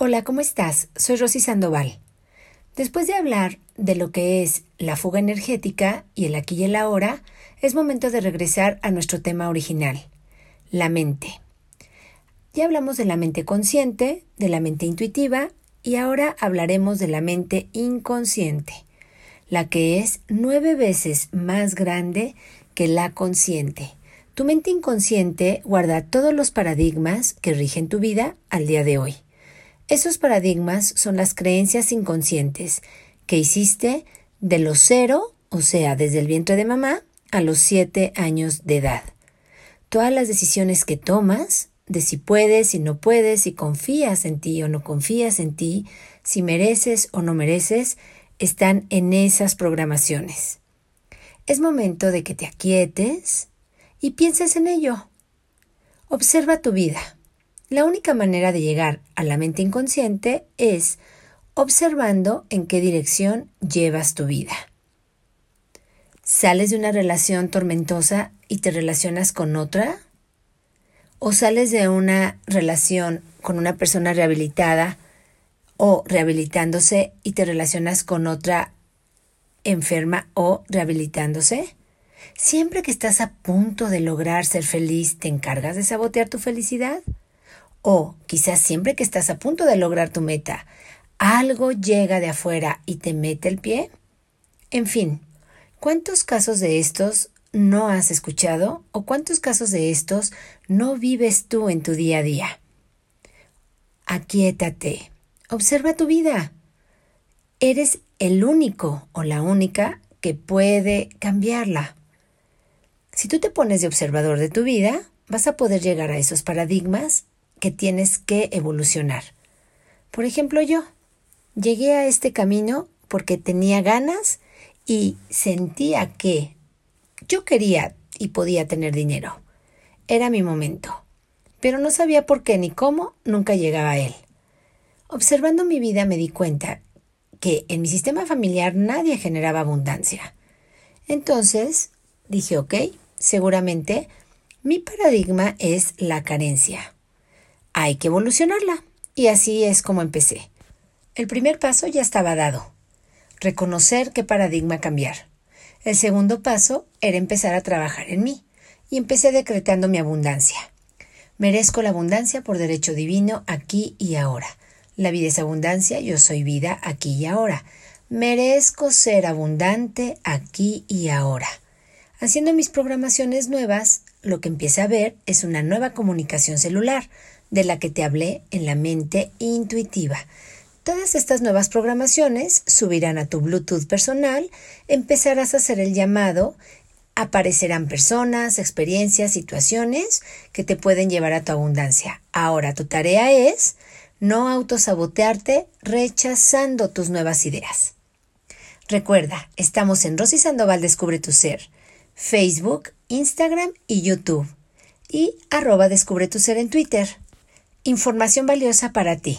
Hola, ¿cómo estás? Soy Rosy Sandoval. Después de hablar de lo que es la fuga energética y el aquí y el ahora, es momento de regresar a nuestro tema original, la mente. Ya hablamos de la mente consciente, de la mente intuitiva y ahora hablaremos de la mente inconsciente, la que es nueve veces más grande que la consciente. Tu mente inconsciente guarda todos los paradigmas que rigen tu vida al día de hoy. Esos paradigmas son las creencias inconscientes que hiciste de los cero, o sea, desde el vientre de mamá, a los siete años de edad. Todas las decisiones que tomas, de si puedes, si no puedes, si confías en ti o no confías en ti, si mereces o no mereces, están en esas programaciones. Es momento de que te aquietes y pienses en ello. Observa tu vida. La única manera de llegar a la mente inconsciente es observando en qué dirección llevas tu vida. ¿Sales de una relación tormentosa y te relacionas con otra? ¿O sales de una relación con una persona rehabilitada o rehabilitándose y te relacionas con otra enferma o rehabilitándose? Siempre que estás a punto de lograr ser feliz, ¿te encargas de sabotear tu felicidad? O quizás siempre que estás a punto de lograr tu meta, algo llega de afuera y te mete el pie. En fin, ¿cuántos casos de estos no has escuchado o cuántos casos de estos no vives tú en tu día a día? Aquietate, observa tu vida. Eres el único o la única que puede cambiarla. Si tú te pones de observador de tu vida, vas a poder llegar a esos paradigmas que tienes que evolucionar. Por ejemplo, yo llegué a este camino porque tenía ganas y sentía que yo quería y podía tener dinero. Era mi momento. Pero no sabía por qué ni cómo nunca llegaba a él. Observando mi vida me di cuenta que en mi sistema familiar nadie generaba abundancia. Entonces dije, ok, seguramente mi paradigma es la carencia hay que evolucionarla. Y así es como empecé. El primer paso ya estaba dado. Reconocer qué paradigma cambiar. El segundo paso era empezar a trabajar en mí. Y empecé decretando mi abundancia. Merezco la abundancia por derecho divino aquí y ahora. La vida es abundancia, yo soy vida aquí y ahora. Merezco ser abundante aquí y ahora. Haciendo mis programaciones nuevas, lo que empieza a ver es una nueva comunicación celular, de la que te hablé en la mente intuitiva. Todas estas nuevas programaciones subirán a tu Bluetooth personal, empezarás a hacer el llamado, aparecerán personas, experiencias, situaciones que te pueden llevar a tu abundancia. Ahora tu tarea es no autosabotearte rechazando tus nuevas ideas. Recuerda, estamos en Rosy Sandoval Descubre tu Ser, Facebook, Instagram y YouTube y arroba Descubre tu Ser en Twitter. Información valiosa para ti.